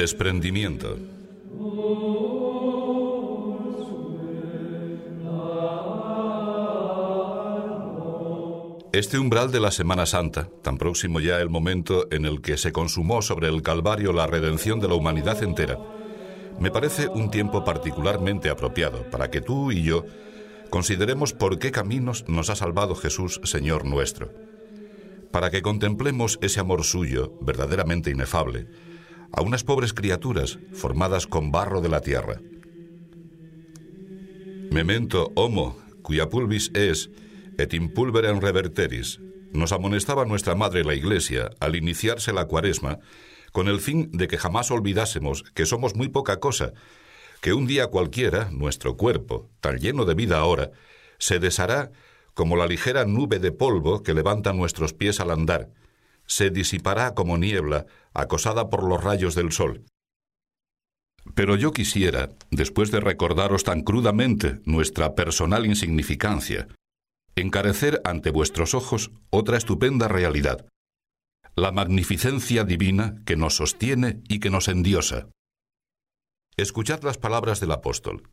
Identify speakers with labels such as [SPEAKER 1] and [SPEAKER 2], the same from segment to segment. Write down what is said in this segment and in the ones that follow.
[SPEAKER 1] Desprendimiento. Este umbral de la Semana Santa, tan próximo ya el momento en el que se consumó sobre el Calvario la redención de la humanidad entera, me parece un tiempo particularmente apropiado para que tú y yo consideremos por qué caminos nos ha salvado Jesús, Señor nuestro, para que contemplemos ese amor suyo, verdaderamente inefable, a unas pobres criaturas formadas con barro de la tierra. Memento homo, cuya pulvis es, et impulverem reverteris, nos amonestaba nuestra madre la Iglesia al iniciarse la cuaresma, con el fin de que jamás olvidásemos que somos muy poca cosa, que un día cualquiera nuestro cuerpo, tan lleno de vida ahora, se deshará como la ligera nube de polvo que levanta nuestros pies al andar, se disipará como niebla acosada por los rayos del sol. Pero yo quisiera, después de recordaros tan crudamente nuestra personal insignificancia, encarecer ante vuestros ojos otra estupenda realidad, la magnificencia divina que nos sostiene y que nos endiosa. Escuchad las palabras del apóstol.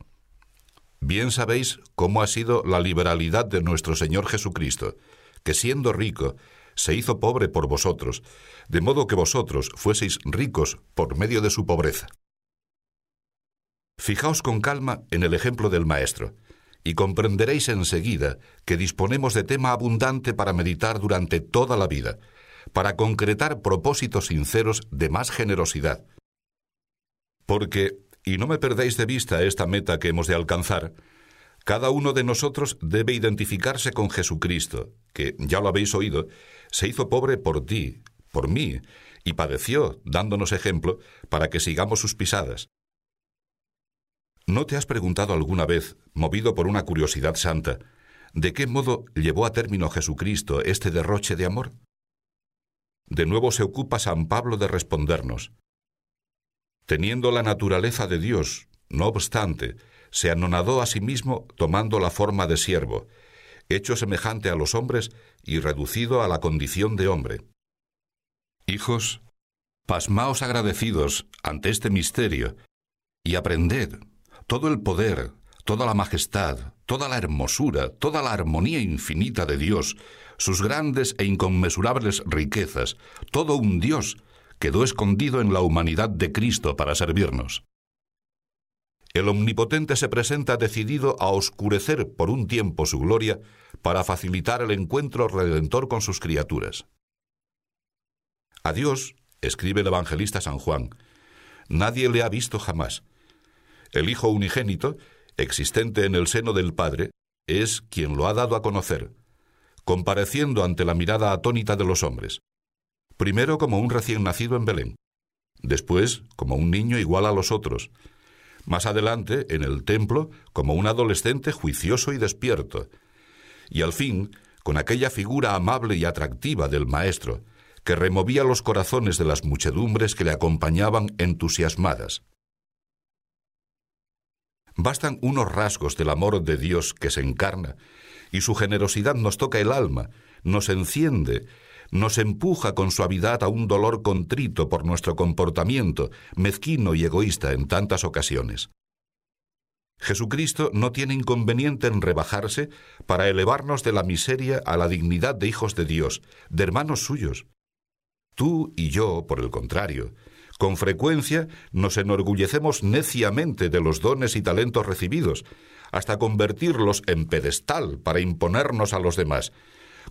[SPEAKER 1] Bien sabéis cómo ha sido la liberalidad de nuestro Señor Jesucristo, que siendo rico, se hizo pobre por vosotros, de modo que vosotros fueseis ricos por medio de su pobreza. Fijaos con calma en el ejemplo del Maestro, y comprenderéis enseguida que disponemos de tema abundante para meditar durante toda la vida, para concretar propósitos sinceros de más generosidad. Porque, y no me perdáis de vista esta meta que hemos de alcanzar, cada uno de nosotros debe identificarse con Jesucristo, que, ya lo habéis oído, se hizo pobre por ti, por mí, y padeció, dándonos ejemplo, para que sigamos sus pisadas. ¿No te has preguntado alguna vez, movido por una curiosidad santa, de qué modo llevó a término Jesucristo este derroche de amor? De nuevo se ocupa San Pablo de respondernos. Teniendo la naturaleza de Dios, no obstante, se anonadó a sí mismo tomando la forma de siervo, hecho semejante a los hombres y reducido a la condición de hombre. Hijos, pasmaos agradecidos ante este misterio y aprended todo el poder, toda la majestad, toda la hermosura, toda la armonía infinita de Dios, sus grandes e inconmensurables riquezas, todo un Dios quedó escondido en la humanidad de Cristo para servirnos. El Omnipotente se presenta decidido a oscurecer por un tiempo su gloria para facilitar el encuentro redentor con sus criaturas. A Dios, escribe el evangelista San Juan, nadie le ha visto jamás. El Hijo unigénito, existente en el seno del Padre, es quien lo ha dado a conocer, compareciendo ante la mirada atónita de los hombres, primero como un recién nacido en Belén, después como un niño igual a los otros, más adelante en el templo como un adolescente juicioso y despierto, y al fin con aquella figura amable y atractiva del Maestro, que removía los corazones de las muchedumbres que le acompañaban entusiasmadas. Bastan unos rasgos del amor de Dios que se encarna, y su generosidad nos toca el alma, nos enciende nos empuja con suavidad a un dolor contrito por nuestro comportamiento, mezquino y egoísta en tantas ocasiones. Jesucristo no tiene inconveniente en rebajarse para elevarnos de la miseria a la dignidad de hijos de Dios, de hermanos suyos. Tú y yo, por el contrario, con frecuencia nos enorgullecemos neciamente de los dones y talentos recibidos, hasta convertirlos en pedestal para imponernos a los demás,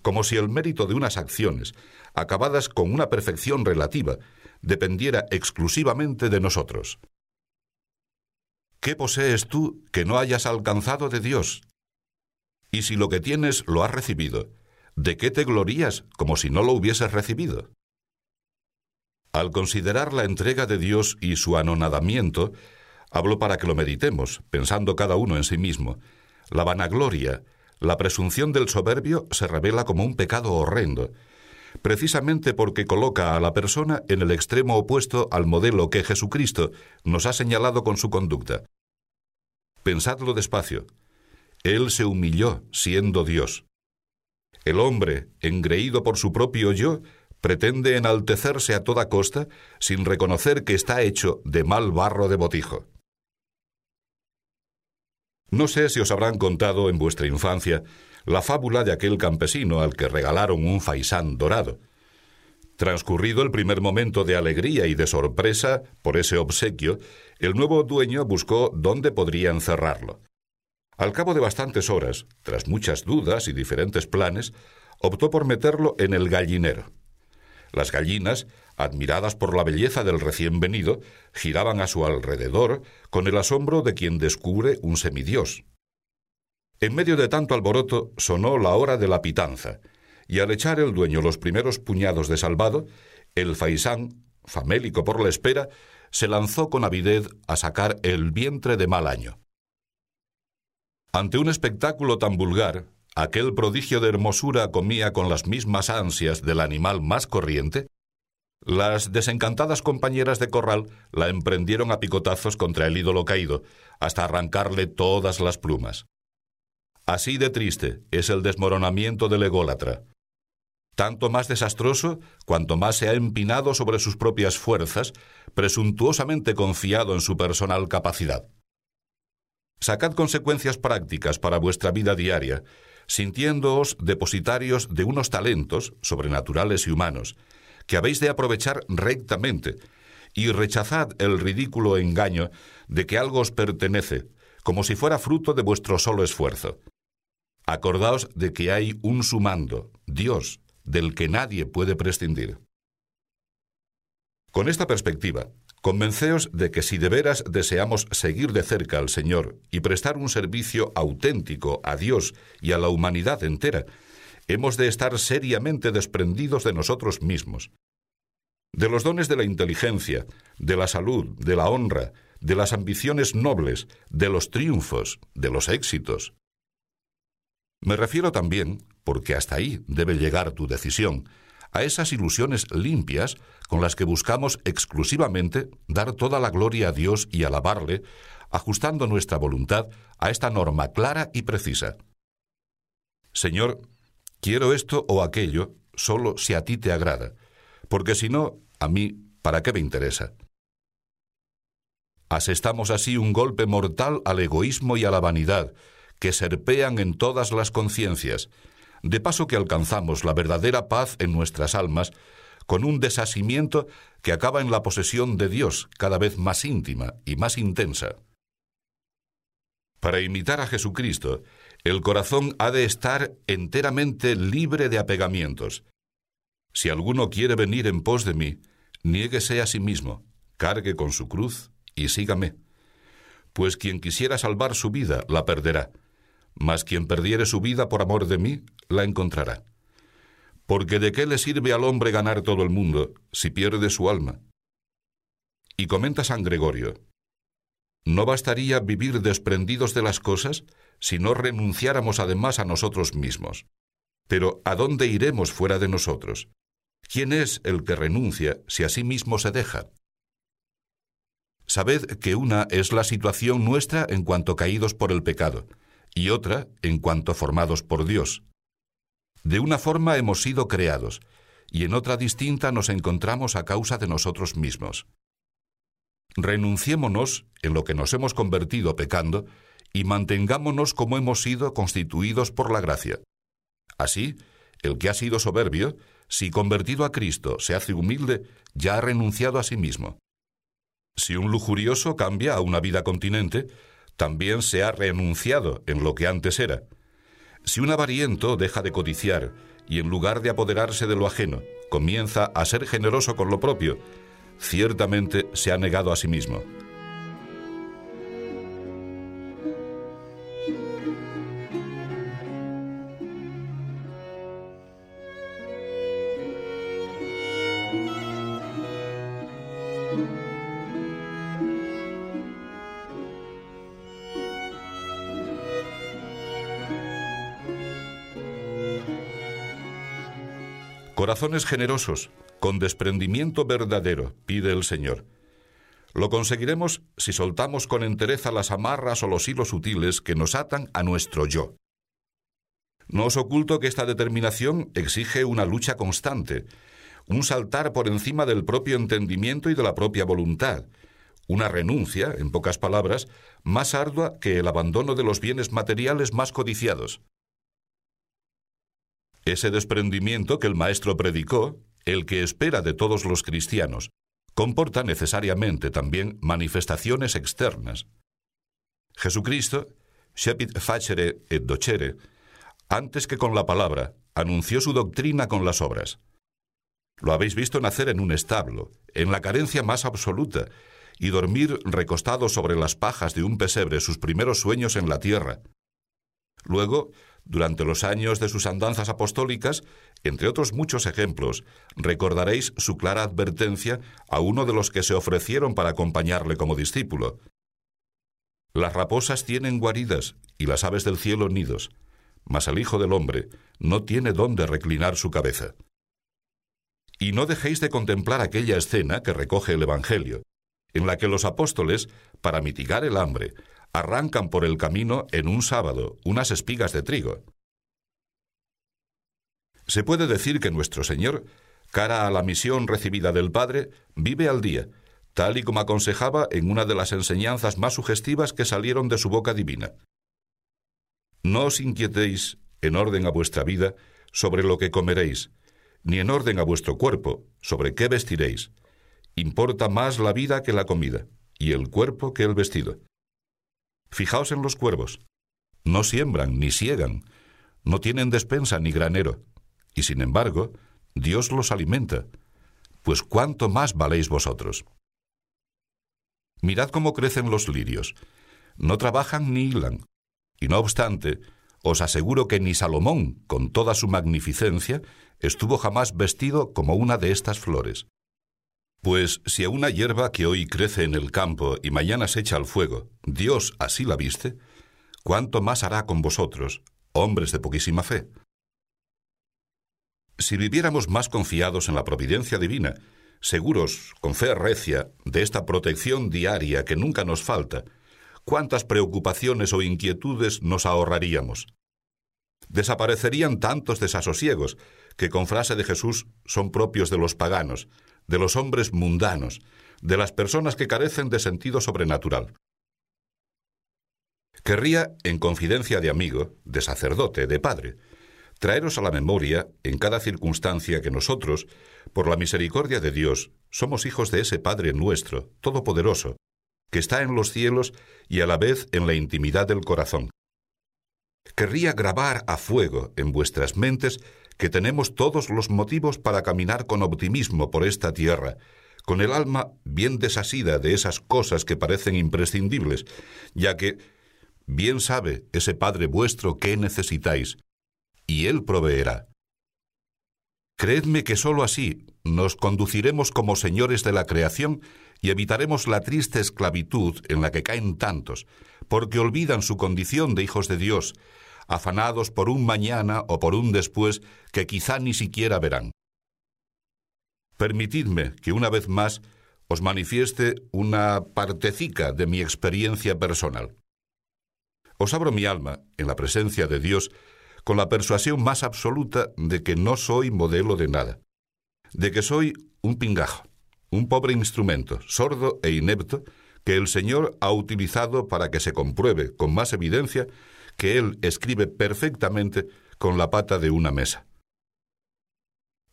[SPEAKER 1] como si el mérito de unas acciones, acabadas con una perfección relativa, dependiera exclusivamente de nosotros. ¿Qué posees tú que no hayas alcanzado de Dios? Y si lo que tienes lo has recibido, ¿de qué te glorías como si no lo hubieses recibido? Al considerar la entrega de Dios y su anonadamiento, hablo para que lo meditemos, pensando cada uno en sí mismo, la vanagloria, la presunción del soberbio se revela como un pecado horrendo, precisamente porque coloca a la persona en el extremo opuesto al modelo que Jesucristo nos ha señalado con su conducta. Pensadlo despacio. Él se humilló siendo Dios. El hombre, engreído por su propio yo, pretende enaltecerse a toda costa sin reconocer que está hecho de mal barro de botijo. No sé si os habrán contado en vuestra infancia la fábula de aquel campesino al que regalaron un faisán dorado. Transcurrido el primer momento de alegría y de sorpresa por ese obsequio, el nuevo dueño buscó dónde podría encerrarlo. Al cabo de bastantes horas, tras muchas dudas y diferentes planes, optó por meterlo en el gallinero. Las gallinas, admiradas por la belleza del recién venido, giraban a su alrededor con el asombro de quien descubre un semidios. En medio de tanto alboroto sonó la hora de la pitanza, y al echar el dueño los primeros puñados de salvado, el faisán, famélico por la espera, se lanzó con avidez a sacar el vientre de mal año. Ante un espectáculo tan vulgar, aquel prodigio de hermosura comía con las mismas ansias del animal más corriente, las desencantadas compañeras de corral la emprendieron a picotazos contra el ídolo caído, hasta arrancarle todas las plumas. Así de triste es el desmoronamiento del ególatra. Tanto más desastroso cuanto más se ha empinado sobre sus propias fuerzas, presuntuosamente confiado en su personal capacidad. Sacad consecuencias prácticas para vuestra vida diaria sintiéndoos depositarios de unos talentos sobrenaturales y humanos, que habéis de aprovechar rectamente, y rechazad el ridículo engaño de que algo os pertenece, como si fuera fruto de vuestro solo esfuerzo. Acordaos de que hay un sumando, Dios, del que nadie puede prescindir. Con esta perspectiva, Convenceos de que si de veras deseamos seguir de cerca al Señor y prestar un servicio auténtico a Dios y a la humanidad entera, hemos de estar seriamente desprendidos de nosotros mismos, de los dones de la inteligencia, de la salud, de la honra, de las ambiciones nobles, de los triunfos, de los éxitos. Me refiero también, porque hasta ahí debe llegar tu decisión, a esas ilusiones limpias con las que buscamos exclusivamente dar toda la gloria a Dios y alabarle, ajustando nuestra voluntad a esta norma clara y precisa. Señor, quiero esto o aquello solo si a ti te agrada, porque si no, a mí, ¿para qué me interesa? Asestamos así un golpe mortal al egoísmo y a la vanidad, que serpean en todas las conciencias, de paso que alcanzamos la verdadera paz en nuestras almas con un desasimiento que acaba en la posesión de Dios cada vez más íntima y más intensa. Para imitar a Jesucristo, el corazón ha de estar enteramente libre de apegamientos. Si alguno quiere venir en pos de mí, niéguese a sí mismo, cargue con su cruz y sígame. Pues quien quisiera salvar su vida la perderá, mas quien perdiere su vida por amor de mí la encontrará. Porque de qué le sirve al hombre ganar todo el mundo si pierde su alma. Y comenta San Gregorio, ¿no bastaría vivir desprendidos de las cosas si no renunciáramos además a nosotros mismos? Pero ¿a dónde iremos fuera de nosotros? ¿Quién es el que renuncia si a sí mismo se deja? Sabed que una es la situación nuestra en cuanto caídos por el pecado, y otra en cuanto formados por Dios. De una forma hemos sido creados, y en otra distinta nos encontramos a causa de nosotros mismos. Renunciémonos en lo que nos hemos convertido pecando y mantengámonos como hemos sido constituidos por la gracia. Así, el que ha sido soberbio, si convertido a Cristo se hace humilde, ya ha renunciado a sí mismo. Si un lujurioso cambia a una vida continente, también se ha renunciado en lo que antes era. Si un avariento deja de codiciar y en lugar de apoderarse de lo ajeno, comienza a ser generoso con lo propio, ciertamente se ha negado a sí mismo. Corazones generosos, con desprendimiento verdadero, pide el Señor. Lo conseguiremos si soltamos con entereza las amarras o los hilos sutiles que nos atan a nuestro yo. No os oculto que esta determinación exige una lucha constante, un saltar por encima del propio entendimiento y de la propia voluntad, una renuncia, en pocas palabras, más ardua que el abandono de los bienes materiales más codiciados. Ese desprendimiento que el Maestro predicó, el que espera de todos los cristianos, comporta necesariamente también manifestaciones externas. Jesucristo, Shepit facere et docere, antes que con la palabra, anunció su doctrina con las obras. Lo habéis visto nacer en un establo, en la carencia más absoluta, y dormir recostado sobre las pajas de un pesebre sus primeros sueños en la tierra. Luego, durante los años de sus andanzas apostólicas, entre otros muchos ejemplos, recordaréis su clara advertencia a uno de los que se ofrecieron para acompañarle como discípulo. Las raposas tienen guaridas y las aves del cielo nidos, mas el Hijo del Hombre no tiene dónde reclinar su cabeza. Y no dejéis de contemplar aquella escena que recoge el Evangelio, en la que los apóstoles, para mitigar el hambre, arrancan por el camino en un sábado unas espigas de trigo. Se puede decir que nuestro Señor, cara a la misión recibida del Padre, vive al día, tal y como aconsejaba en una de las enseñanzas más sugestivas que salieron de su boca divina. No os inquietéis, en orden a vuestra vida, sobre lo que comeréis, ni en orden a vuestro cuerpo, sobre qué vestiréis. Importa más la vida que la comida, y el cuerpo que el vestido. Fijaos en los cuervos. No siembran ni siegan, no tienen despensa ni granero, y sin embargo, Dios los alimenta. Pues cuánto más valéis vosotros. Mirad cómo crecen los lirios. No trabajan ni hilan. Y no obstante, os aseguro que ni Salomón, con toda su magnificencia, estuvo jamás vestido como una de estas flores. Pues si a una hierba que hoy crece en el campo y mañana se echa al fuego, Dios así la viste, ¿cuánto más hará con vosotros, hombres de poquísima fe? Si viviéramos más confiados en la providencia divina, seguros, con fe recia, de esta protección diaria que nunca nos falta, cuántas preocupaciones o inquietudes nos ahorraríamos. Desaparecerían tantos desasosiegos que con frase de Jesús son propios de los paganos, de los hombres mundanos, de las personas que carecen de sentido sobrenatural. Querría, en confidencia de amigo, de sacerdote, de padre, traeros a la memoria, en cada circunstancia, que nosotros, por la misericordia de Dios, somos hijos de ese Padre nuestro, todopoderoso, que está en los cielos y a la vez en la intimidad del corazón. Querría grabar a fuego en vuestras mentes que tenemos todos los motivos para caminar con optimismo por esta tierra, con el alma bien desasida de esas cosas que parecen imprescindibles, ya que bien sabe ese Padre vuestro qué necesitáis, y Él proveerá. Creedme que sólo así nos conduciremos como señores de la creación y evitaremos la triste esclavitud en la que caen tantos, porque olvidan su condición de hijos de Dios afanados por un mañana o por un después que quizá ni siquiera verán. Permitidme que una vez más os manifieste una partecica de mi experiencia personal. Os abro mi alma, en la presencia de Dios, con la persuasión más absoluta de que no soy modelo de nada, de que soy un pingajo, un pobre instrumento, sordo e inepto, que el Señor ha utilizado para que se compruebe con más evidencia que él escribe perfectamente con la pata de una mesa.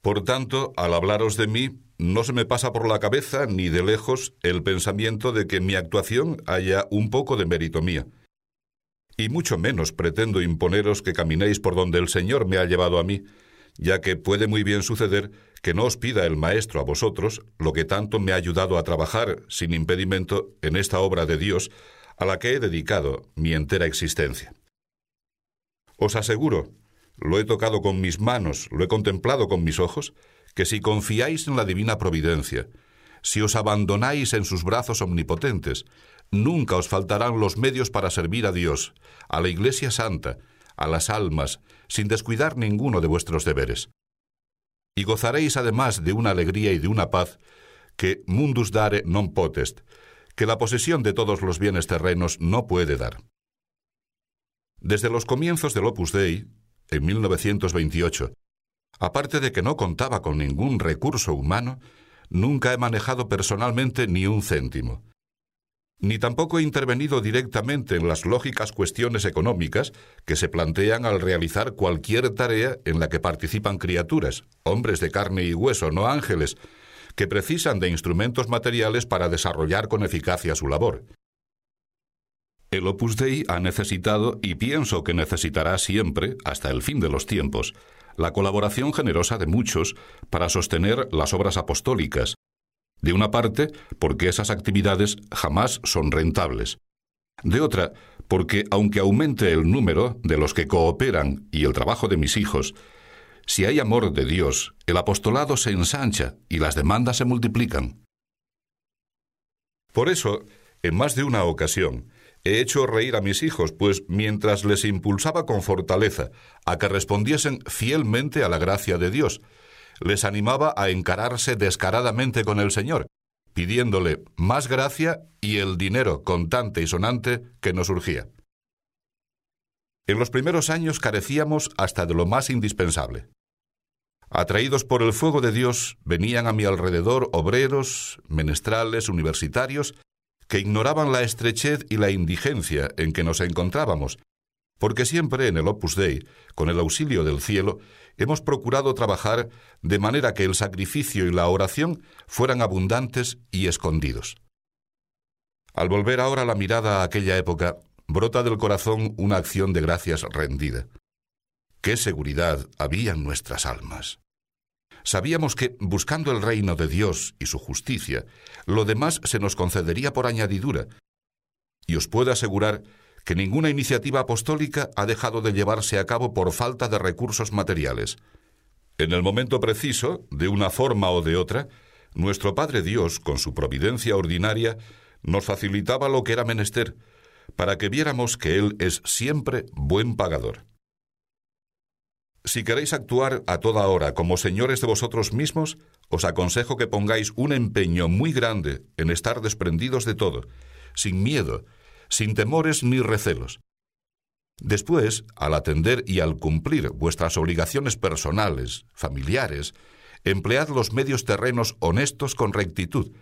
[SPEAKER 1] Por tanto, al hablaros de mí, no se me pasa por la cabeza ni de lejos el pensamiento de que mi actuación haya un poco de mérito mía. Y mucho menos pretendo imponeros que caminéis por donde el Señor me ha llevado a mí, ya que puede muy bien suceder que no os pida el Maestro a vosotros lo que tanto me ha ayudado a trabajar sin impedimento en esta obra de Dios a la que he dedicado mi entera existencia. Os aseguro, lo he tocado con mis manos, lo he contemplado con mis ojos, que si confiáis en la divina providencia, si os abandonáis en sus brazos omnipotentes, nunca os faltarán los medios para servir a Dios, a la Iglesia Santa, a las almas, sin descuidar ninguno de vuestros deberes. y gozaréis además de una alegría y de una paz que mundus dare non potest, que la posesión de todos los bienes terrenos no puede dar. Desde los comienzos del Opus Dei, en 1928, aparte de que no contaba con ningún recurso humano, nunca he manejado personalmente ni un céntimo. Ni tampoco he intervenido directamente en las lógicas cuestiones económicas que se plantean al realizar cualquier tarea en la que participan criaturas, hombres de carne y hueso, no ángeles, que precisan de instrumentos materiales para desarrollar con eficacia su labor. El Opus Dei ha necesitado, y pienso que necesitará siempre, hasta el fin de los tiempos, la colaboración generosa de muchos para sostener las obras apostólicas. De una parte, porque esas actividades jamás son rentables. De otra, porque aunque aumente el número de los que cooperan y el trabajo de mis hijos, si hay amor de Dios, el apostolado se ensancha y las demandas se multiplican. Por eso, en más de una ocasión, he hecho reír a mis hijos, pues mientras les impulsaba con fortaleza a que respondiesen fielmente a la gracia de Dios, les animaba a encararse descaradamente con el Señor, pidiéndole más gracia y el dinero contante y sonante que nos surgía. En los primeros años carecíamos hasta de lo más indispensable. Atraídos por el fuego de Dios, venían a mi alrededor obreros, menestrales, universitarios, que ignoraban la estrechez y la indigencia en que nos encontrábamos, porque siempre en el Opus Dei, con el auxilio del cielo, hemos procurado trabajar de manera que el sacrificio y la oración fueran abundantes y escondidos. Al volver ahora la mirada a aquella época, brota del corazón una acción de gracias rendida. ¡Qué seguridad había en nuestras almas! Sabíamos que, buscando el reino de Dios y su justicia, lo demás se nos concedería por añadidura. Y os puedo asegurar que ninguna iniciativa apostólica ha dejado de llevarse a cabo por falta de recursos materiales. En el momento preciso, de una forma o de otra, nuestro Padre Dios, con su providencia ordinaria, nos facilitaba lo que era menester, para que viéramos que Él es siempre buen pagador. Si queréis actuar a toda hora como señores de vosotros mismos, os aconsejo que pongáis un empeño muy grande en estar desprendidos de todo, sin miedo, sin temores ni recelos. Después, al atender y al cumplir vuestras obligaciones personales, familiares, emplead los medios terrenos honestos con rectitud,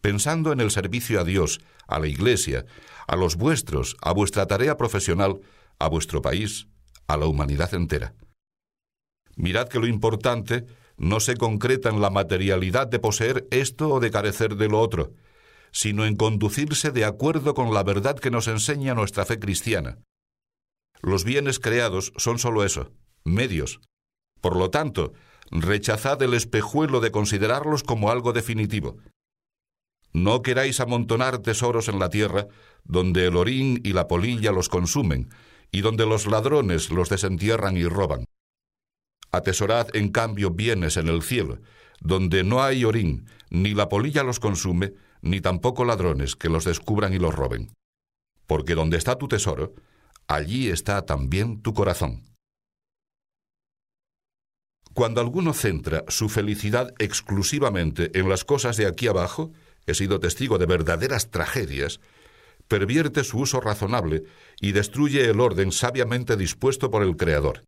[SPEAKER 1] pensando en el servicio a Dios, a la Iglesia, a los vuestros, a vuestra tarea profesional, a vuestro país, a la humanidad entera. Mirad que lo importante no se concreta en la materialidad de poseer esto o de carecer de lo otro, sino en conducirse de acuerdo con la verdad que nos enseña nuestra fe cristiana. Los bienes creados son sólo eso, medios. Por lo tanto, rechazad el espejuelo de considerarlos como algo definitivo. No queráis amontonar tesoros en la tierra, donde el orín y la polilla los consumen, y donde los ladrones los desentierran y roban. Atesorad, en cambio, bienes en el cielo, donde no hay orín, ni la polilla los consume, ni tampoco ladrones que los descubran y los roben. Porque donde está tu tesoro, allí está también tu corazón. Cuando alguno centra su felicidad exclusivamente en las cosas de aquí abajo, he sido testigo de verdaderas tragedias, pervierte su uso razonable y destruye el orden sabiamente dispuesto por el Creador.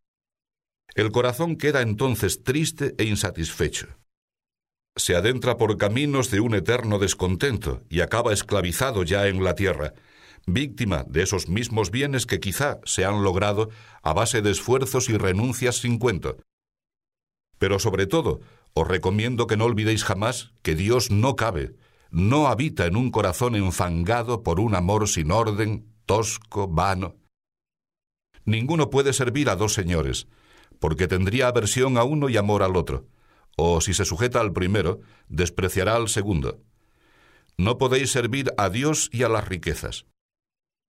[SPEAKER 1] El corazón queda entonces triste e insatisfecho. Se adentra por caminos de un eterno descontento y acaba esclavizado ya en la tierra, víctima de esos mismos bienes que quizá se han logrado a base de esfuerzos y renuncias sin cuento. Pero sobre todo, os recomiendo que no olvidéis jamás que Dios no cabe, no habita en un corazón enfangado por un amor sin orden, tosco, vano. Ninguno puede servir a dos señores, porque tendría aversión a uno y amor al otro, o si se sujeta al primero, despreciará al segundo. No podéis servir a Dios y a las riquezas.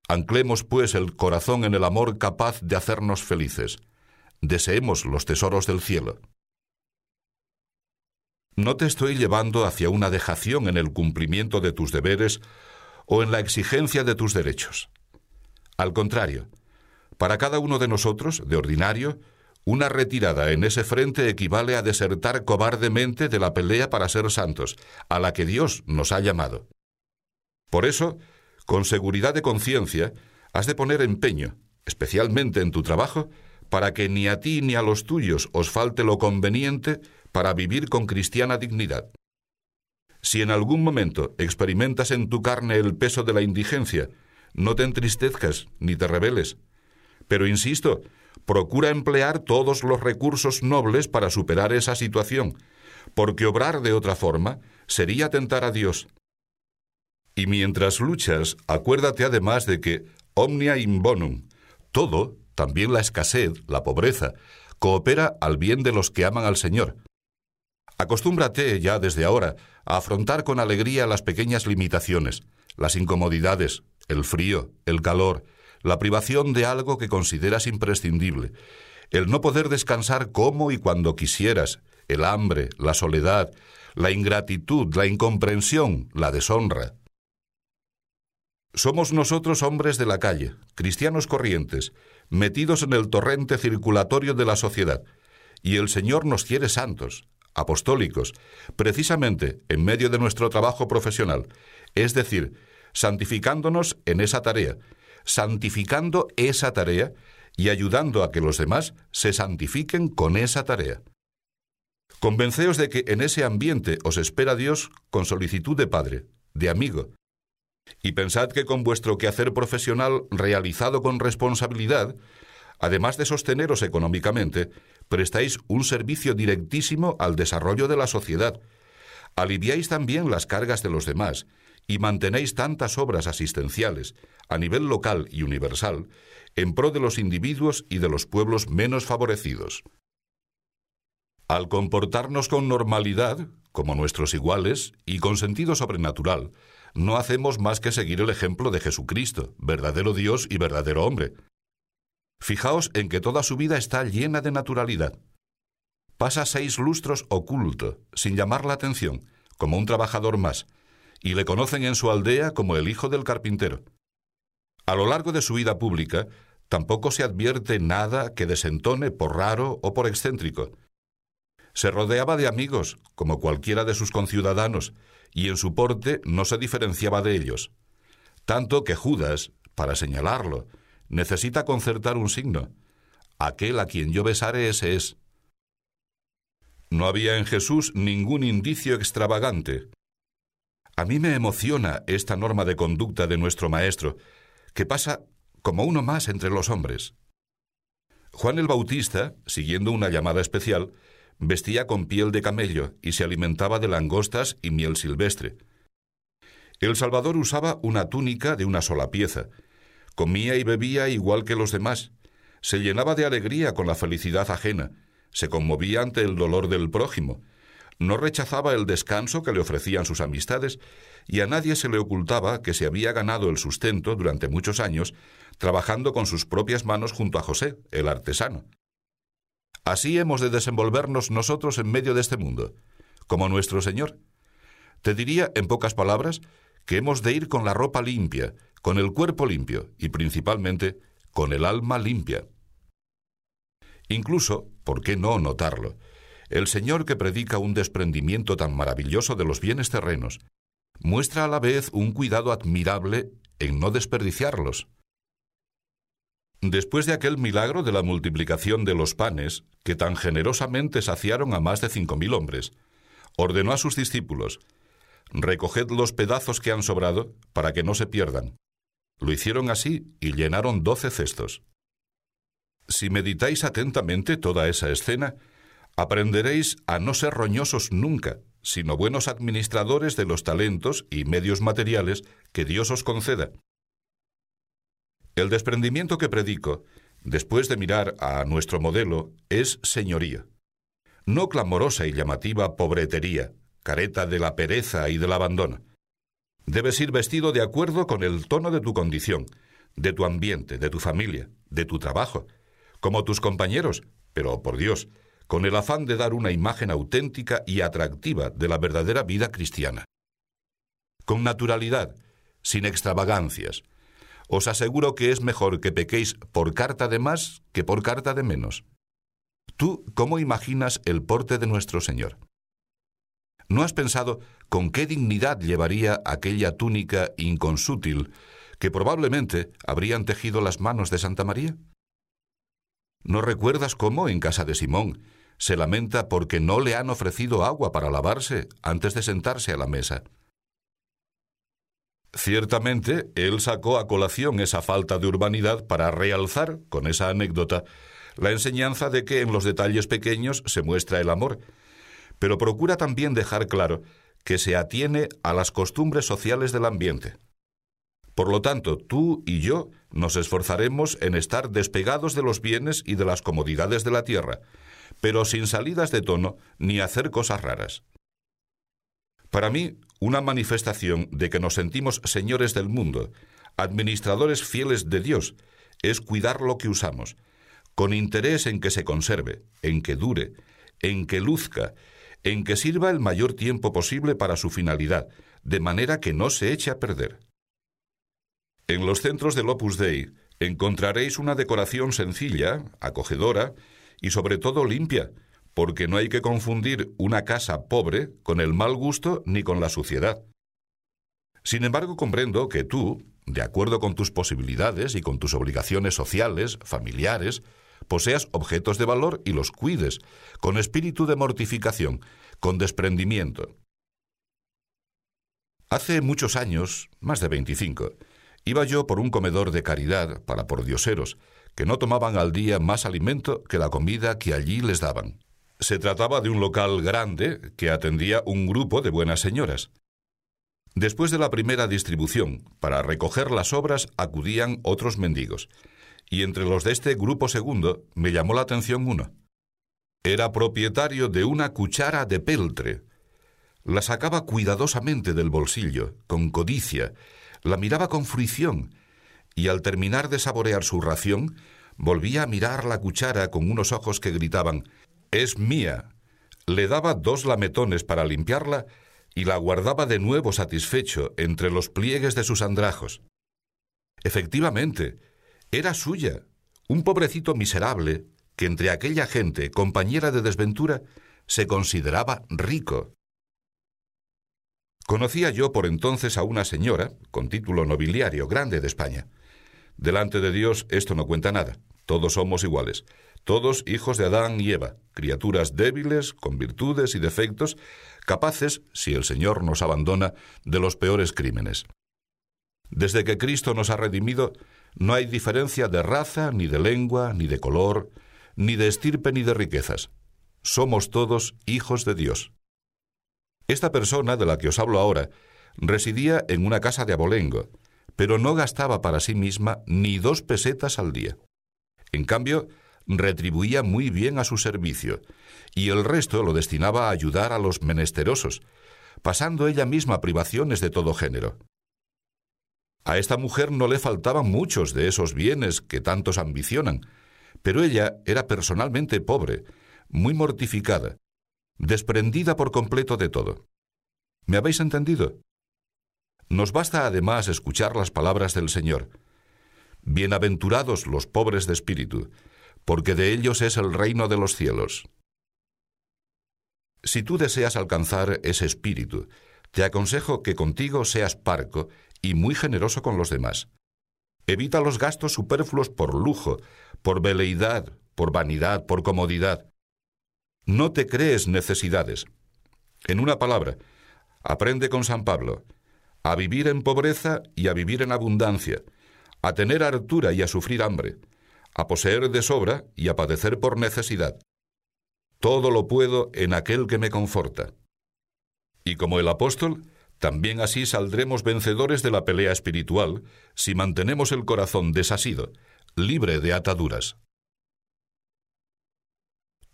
[SPEAKER 1] Anclemos, pues, el corazón en el amor capaz de hacernos felices. Deseemos los tesoros del cielo. No te estoy llevando hacia una dejación en el cumplimiento de tus deberes o en la exigencia de tus derechos. Al contrario, para cada uno de nosotros, de ordinario, Una retirada en ese frente equivale a desertar cobardemente de la pelea para ser santos, a la que Dios nos ha llamado. Por eso, con seguridad de conciencia, has de poner empeño, especialmente en tu trabajo, para que ni a ti ni a los tuyos os falte lo conveniente para vivir con cristiana dignidad. Si en algún momento experimentas en tu carne el peso de la indigencia, no te entristezcas ni te rebeles. Pero insisto, procura emplear todos los recursos nobles para superar esa situación, porque obrar de otra forma sería tentar a Dios. Y mientras luchas, acuérdate además de que omnia in bonum, todo, también la escasez, la pobreza, coopera al bien de los que aman al Señor. Acostúmbrate ya desde ahora a afrontar con alegría las pequeñas limitaciones, las incomodidades, el frío, el calor, la privación de algo que consideras imprescindible, el no poder descansar como y cuando quisieras, el hambre, la soledad, la ingratitud, la incomprensión, la deshonra. Somos nosotros hombres de la calle, cristianos corrientes, metidos en el torrente circulatorio de la sociedad, y el Señor nos quiere santos, apostólicos, precisamente en medio de nuestro trabajo profesional, es decir, santificándonos en esa tarea, santificando esa tarea y ayudando a que los demás se santifiquen con esa tarea. Convenceos de que en ese ambiente os espera Dios con solicitud de padre, de amigo, y pensad que con vuestro quehacer profesional realizado con responsabilidad, además de sosteneros económicamente, prestáis un servicio directísimo al desarrollo de la sociedad. Aliviáis también las cargas de los demás y mantenéis tantas obras asistenciales, a nivel local y universal, en pro de los individuos y de los pueblos menos favorecidos. Al comportarnos con normalidad, como nuestros iguales, y con sentido sobrenatural, no hacemos más que seguir el ejemplo de Jesucristo, verdadero Dios y verdadero hombre. Fijaos en que toda su vida está llena de naturalidad. Pasa seis lustros oculto, sin llamar la atención, como un trabajador más, y le conocen en su aldea como el hijo del carpintero. A lo largo de su vida pública, tampoco se advierte nada que desentone por raro o por excéntrico. Se rodeaba de amigos, como cualquiera de sus conciudadanos, y en su porte no se diferenciaba de ellos. Tanto que Judas, para señalarlo, necesita concertar un signo. Aquel a quien yo besare ese es. No había en Jesús ningún indicio extravagante. A mí me emociona esta norma de conducta de nuestro Maestro, que pasa como uno más entre los hombres. Juan el Bautista, siguiendo una llamada especial, Vestía con piel de camello y se alimentaba de langostas y miel silvestre. El Salvador usaba una túnica de una sola pieza. Comía y bebía igual que los demás. Se llenaba de alegría con la felicidad ajena. Se conmovía ante el dolor del prójimo. No rechazaba el descanso que le ofrecían sus amistades y a nadie se le ocultaba que se había ganado el sustento durante muchos años trabajando con sus propias manos junto a José, el artesano. Así hemos de desenvolvernos nosotros en medio de este mundo, como nuestro Señor. Te diría, en pocas palabras, que hemos de ir con la ropa limpia, con el cuerpo limpio y principalmente con el alma limpia. Incluso, ¿por qué no notarlo? El Señor que predica un desprendimiento tan maravilloso de los bienes terrenos, muestra a la vez un cuidado admirable en no desperdiciarlos. Después de aquel milagro de la multiplicación de los panes, que tan generosamente saciaron a más de cinco mil hombres, ordenó a sus discípulos, Recoged los pedazos que han sobrado, para que no se pierdan. Lo hicieron así y llenaron doce cestos. Si meditáis atentamente toda esa escena, aprenderéis a no ser roñosos nunca, sino buenos administradores de los talentos y medios materiales que Dios os conceda el desprendimiento que predico, después de mirar a nuestro modelo, es señoría. No clamorosa y llamativa pobretería, careta de la pereza y del abandono. Debes ir vestido de acuerdo con el tono de tu condición, de tu ambiente, de tu familia, de tu trabajo, como tus compañeros, pero por Dios, con el afán de dar una imagen auténtica y atractiva de la verdadera vida cristiana. Con naturalidad, sin extravagancias, os aseguro que es mejor que pequéis por carta de más que por carta de menos. ¿Tú cómo imaginas el porte de nuestro Señor? ¿No has pensado con qué dignidad llevaría aquella túnica inconsútil que probablemente habrían tejido las manos de Santa María? ¿No recuerdas cómo en casa de Simón se lamenta porque no le han ofrecido agua para lavarse antes de sentarse a la mesa? Ciertamente, él sacó a colación esa falta de urbanidad para realzar, con esa anécdota, la enseñanza de que en los detalles pequeños se muestra el amor, pero procura también dejar claro que se atiene a las costumbres sociales del ambiente. Por lo tanto, tú y yo nos esforzaremos en estar despegados de los bienes y de las comodidades de la tierra, pero sin salidas de tono ni hacer cosas raras. Para mí, una manifestación de que nos sentimos señores del mundo, administradores fieles de Dios, es cuidar lo que usamos, con interés en que se conserve, en que dure, en que luzca, en que sirva el mayor tiempo posible para su finalidad, de manera que no se eche a perder. En los centros del Opus Dei encontraréis una decoración sencilla, acogedora y sobre todo limpia, porque no hay que confundir una casa pobre con el mal gusto ni con la suciedad. Sin embargo, comprendo que tú, de acuerdo con tus posibilidades y con tus obligaciones sociales, familiares, poseas objetos de valor y los cuides, con espíritu de mortificación, con desprendimiento. Hace muchos años, más de veinticinco, iba yo por un comedor de caridad para pordioseros, que no tomaban al día más alimento que la comida que allí les daban. Se trataba de un local grande que atendía un grupo de buenas señoras. Después de la primera distribución, para recoger las obras acudían otros mendigos, y entre los de este grupo segundo me llamó la atención uno. Era propietario de una cuchara de peltre. La sacaba cuidadosamente del bolsillo, con codicia, la miraba con fruición, y al terminar de saborear su ración, volvía a mirar la cuchara con unos ojos que gritaban Es mía. Le daba dos lametones para limpiarla y la guardaba de nuevo satisfecho entre los pliegues de sus andrajos. Efectivamente, era suya, un pobrecito miserable que entre aquella gente, compañera de desventura, se consideraba rico. Conocía yo por entonces a una señora, con título nobiliario grande de España. Delante de Dios esto no cuenta nada. Todos somos iguales. Todos hijos de Adán y Eva, criaturas débiles, con virtudes y defectos, capaces, si el Señor nos abandona, de los peores crímenes. Desde que Cristo nos ha redimido, no hay diferencia de raza, ni de lengua, ni de color, ni de estirpe, ni de riquezas. Somos todos hijos de Dios. Esta persona de la que os hablo ahora residía en una casa de abolengo, pero no gastaba para sí misma ni dos pesetas al día. En cambio, retribuía muy bien a su servicio, y el resto lo destinaba a ayudar a los menesterosos, pasando ella misma privaciones de todo género. A esta mujer no le faltaban muchos de esos bienes que tantos ambicionan, pero ella era personalmente pobre, muy mortificada, desprendida por completo de todo. ¿Me habéis entendido? Nos basta además escuchar las palabras del Señor. Bienaventurados los pobres de espíritu, porque de ellos es el reino de los cielos. Si tú deseas alcanzar ese espíritu, te aconsejo que contigo seas parco y muy generoso con los demás. Evita los gastos superfluos por lujo, por veleidad, por vanidad, por comodidad. No te crees necesidades. En una palabra, aprende con San Pablo a vivir en pobreza y a vivir en abundancia, a tener hartura y a sufrir hambre, a poseer de sobra y a padecer por necesidad. Todo lo puedo en aquel que me conforta. Y como el apóstol, también así saldremos vencedores de la pelea espiritual si mantenemos el corazón desasido, libre de ataduras.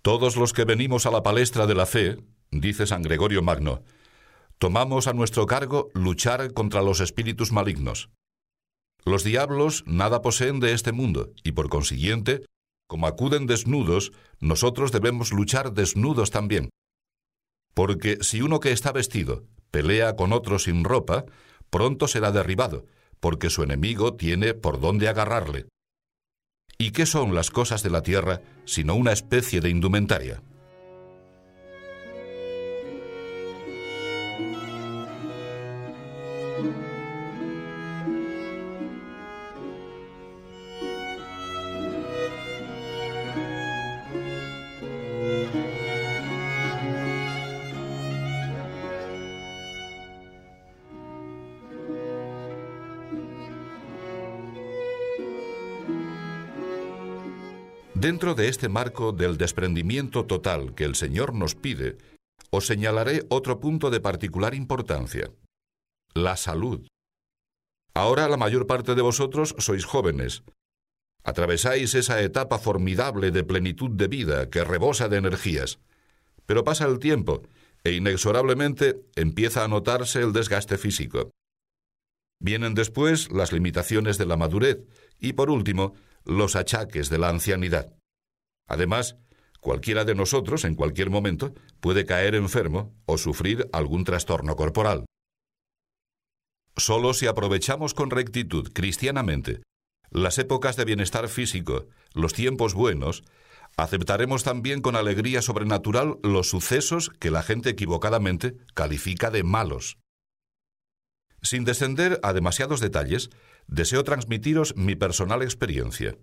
[SPEAKER 1] Todos los que venimos a la palestra de la fe, dice San Gregorio Magno, tomamos a nuestro cargo luchar contra los espíritus malignos. Los diablos nada poseen de este mundo, y por consiguiente, como acuden desnudos, nosotros debemos luchar desnudos también. Porque si uno que está vestido pelea con otro sin ropa, pronto será derribado, porque su enemigo tiene por dónde agarrarle. ¿Y qué son las cosas de la tierra sino una especie de indumentaria? Dentro de este marco del desprendimiento total que el Señor nos pide, os señalaré otro punto de particular importancia, la salud. Ahora la mayor parte de vosotros sois jóvenes. Atravesáis esa etapa formidable de plenitud de vida que rebosa de energías. Pero pasa el tiempo e inexorablemente empieza a notarse el desgaste físico. Vienen después las limitaciones de la madurez y, por último, los achaques de la ancianidad. Además, cualquiera de nosotros, en cualquier momento, puede caer enfermo o sufrir algún trastorno corporal. Solo si aprovechamos con rectitud, cristianamente, las épocas de bienestar físico, los tiempos buenos, aceptaremos también con alegría sobrenatural los sucesos que la gente equivocadamente califica de malos. Sin descender a demasiados detalles, deseo transmitiros mi personal experiencia.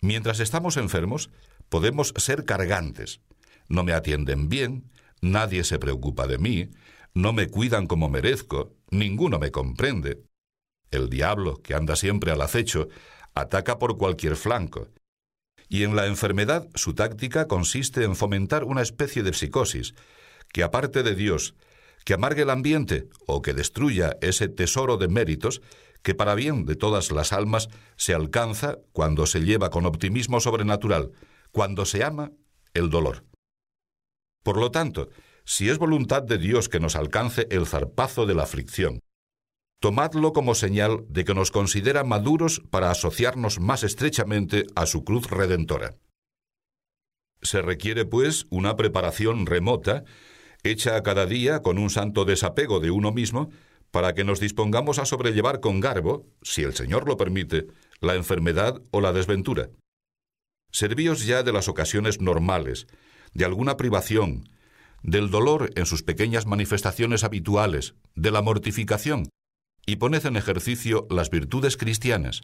[SPEAKER 1] Mientras estamos enfermos, podemos ser cargantes. No me atienden bien, nadie se preocupa de mí, no me cuidan como merezco, ninguno me comprende. El diablo, que anda siempre al acecho, ataca por cualquier flanco. Y en la enfermedad su táctica consiste en fomentar una especie de psicosis, que aparte de Dios, que amargue el ambiente o que destruya ese tesoro de méritos que para bien de todas las almas se alcanza cuando se lleva con optimismo sobrenatural, cuando se ama el dolor. Por lo tanto, si es voluntad de Dios que nos alcance el zarpazo de la aflicción, tomadlo como señal de que nos considera maduros para asociarnos más estrechamente a su cruz redentora. Se requiere, pues, una preparación remota hecha cada día con un santo desapego de uno mismo, para que nos dispongamos a sobrellevar con garbo, si el Señor lo permite, la enfermedad o la desventura. Servíos ya de las ocasiones normales, de alguna privación, del dolor en sus pequeñas manifestaciones habituales, de la mortificación, y poned en ejercicio las virtudes cristianas.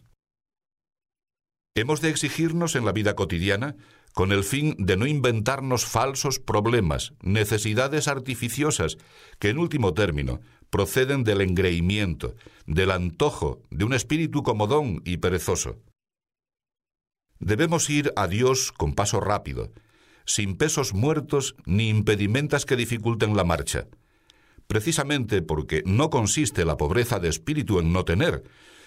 [SPEAKER 1] Hemos de exigirnos en la vida cotidiana con el fin de no inventarnos falsos problemas, necesidades artificiosas, que en último término proceden del engreimiento, del antojo, de un espíritu comodón y perezoso. Debemos ir a Dios con paso rápido, sin pesos muertos ni impedimentas que dificulten la marcha, precisamente porque no consiste la pobreza de espíritu en no tener,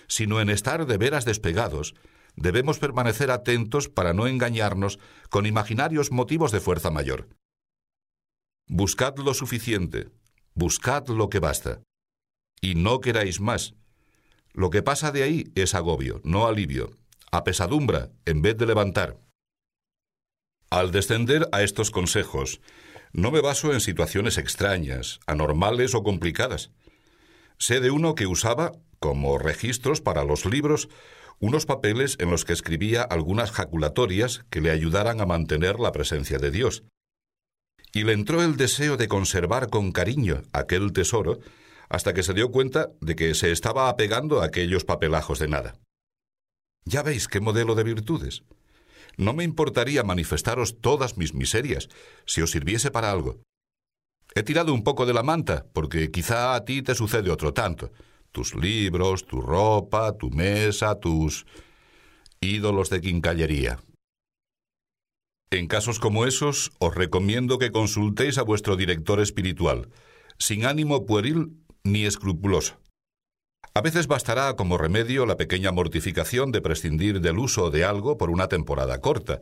[SPEAKER 1] sino en estar de veras despegados, debemos permanecer atentos para no engañarnos con imaginarios motivos de fuerza mayor. Buscad lo suficiente, buscad lo que basta, y no queráis más. Lo que pasa de ahí es agobio, no alivio, apesadumbra en vez de levantar. Al descender a estos consejos, no me baso en situaciones extrañas, anormales o complicadas. Sé de uno que usaba, como registros para los libros, unos papeles en los que escribía algunas jaculatorias que le ayudaran a mantener la presencia de Dios. Y le entró el deseo de conservar con cariño aquel tesoro hasta que se dio cuenta de que se estaba apegando a aquellos papelajos de nada. Ya veis qué modelo de virtudes. No me importaría manifestaros todas mis miserias, si os sirviese para algo. He tirado un poco de la manta, porque quizá a ti te sucede otro tanto, tus libros, tu ropa, tu mesa, tus ídolos de quincallería. En casos como esos, os recomiendo que consultéis a vuestro director espiritual, sin ánimo pueril ni escrupuloso. A veces bastará como remedio la pequeña mortificación de prescindir del uso de algo por una temporada corta.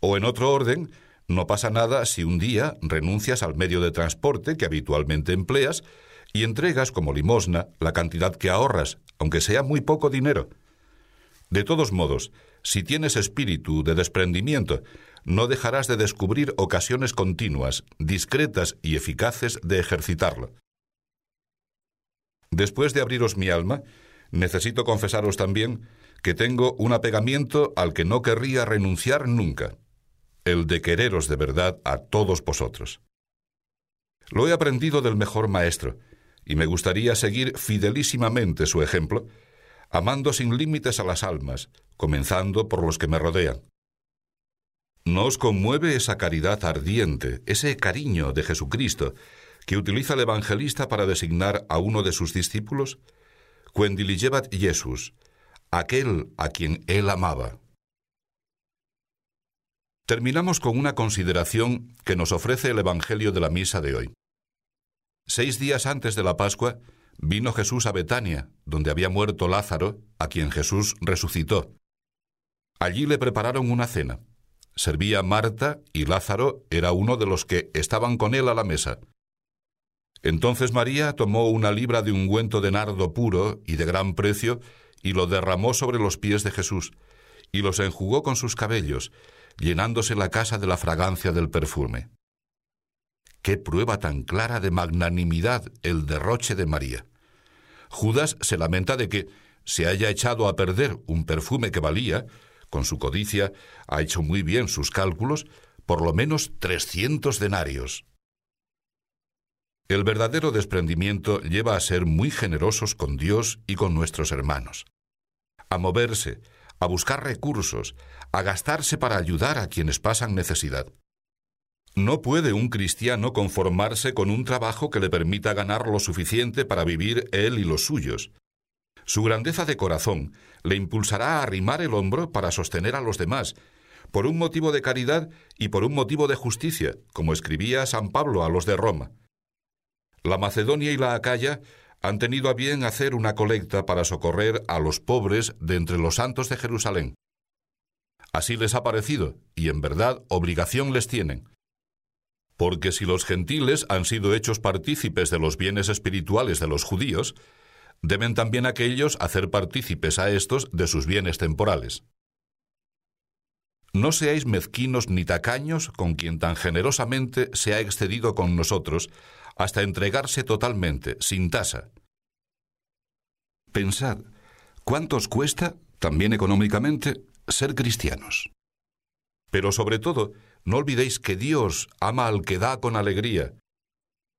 [SPEAKER 1] O en otro orden, no pasa nada si un día renuncias al medio de transporte que habitualmente empleas y entregas como limosna la cantidad que ahorras, aunque sea muy poco dinero. De todos modos, si tienes espíritu de desprendimiento, no dejarás de descubrir ocasiones continuas, discretas y eficaces de ejercitarlo. Después de abriros mi alma, necesito confesaros también que tengo un apegamiento al que no querría renunciar nunca, el de quereros de verdad a todos vosotros. Lo he aprendido del mejor maestro, y me gustaría seguir fidelísimamente su ejemplo, amando sin límites a las almas, comenzando por los que me rodean. ¿No os conmueve esa caridad ardiente, ese cariño de Jesucristo que utiliza el evangelista para designar a uno de sus discípulos? Cuendiligebat Jesus, aquel a quien él amaba. Terminamos con una consideración que nos ofrece el Evangelio de la misa de hoy. Seis días antes de la Pascua, vino Jesús a Betania, donde había muerto Lázaro, a quien Jesús resucitó. Allí le prepararon una cena. Servía Marta y Lázaro era uno de los que estaban con él a la mesa. Entonces María tomó una libra de ungüento de nardo puro y de gran precio y lo derramó sobre los pies de Jesús, y los enjugó con sus cabellos, llenándose la casa de la fragancia del perfume. Qué prueba tan clara de magnanimidad el derroche de María. Judas se lamenta de que se haya echado a perder un perfume que valía, con su codicia ha hecho muy bien sus cálculos, por lo menos trescientos denarios. El verdadero desprendimiento lleva a ser muy generosos con Dios y con nuestros hermanos, a moverse, a buscar recursos, a gastarse para ayudar a quienes pasan necesidad. No puede un cristiano conformarse con un trabajo que le permita ganar lo suficiente para vivir él y los suyos. Su grandeza de corazón le impulsará a arrimar el hombro para sostener a los demás, por un motivo de caridad y por un motivo de justicia, como escribía San Pablo a los de Roma. La Macedonia y la Acaya han tenido a bien hacer una colecta para socorrer a los pobres de entre los santos de Jerusalén. Así les ha parecido, y en verdad obligación les tienen. Porque si los gentiles han sido hechos partícipes de los bienes espirituales de los judíos, deben también aquellos hacer partícipes a estos de sus bienes temporales. No seáis mezquinos ni tacaños con quien tan generosamente se ha excedido con nosotros, hasta entregarse totalmente, sin tasa. Pensad, ¿cuánto os cuesta, también económicamente, ser cristianos? Pero sobre todo, no olvidéis que Dios ama al que da con alegría.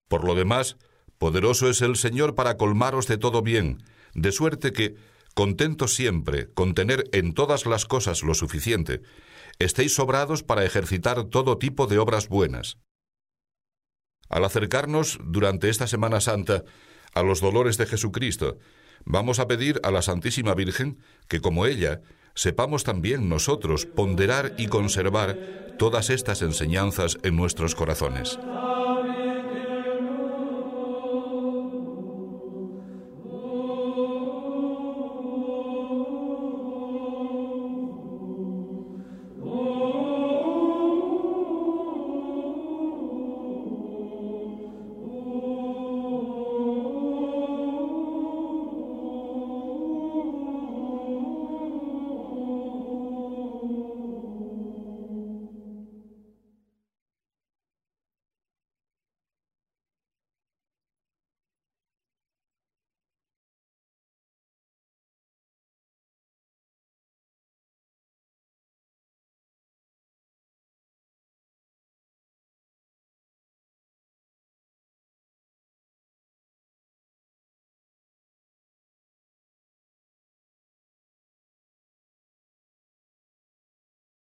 [SPEAKER 1] Por lo demás, poderoso es el Señor para colmaros de todo bien, de suerte que, contentos siempre con tener en todas las cosas lo suficiente, estéis sobrados para ejercitar todo tipo de obras buenas. Al acercarnos durante esta Semana Santa a los dolores de Jesucristo, vamos a pedir a la Santísima Virgen que, como ella, sepamos también nosotros ponderar y conservar todas estas enseñanzas en nuestros corazones.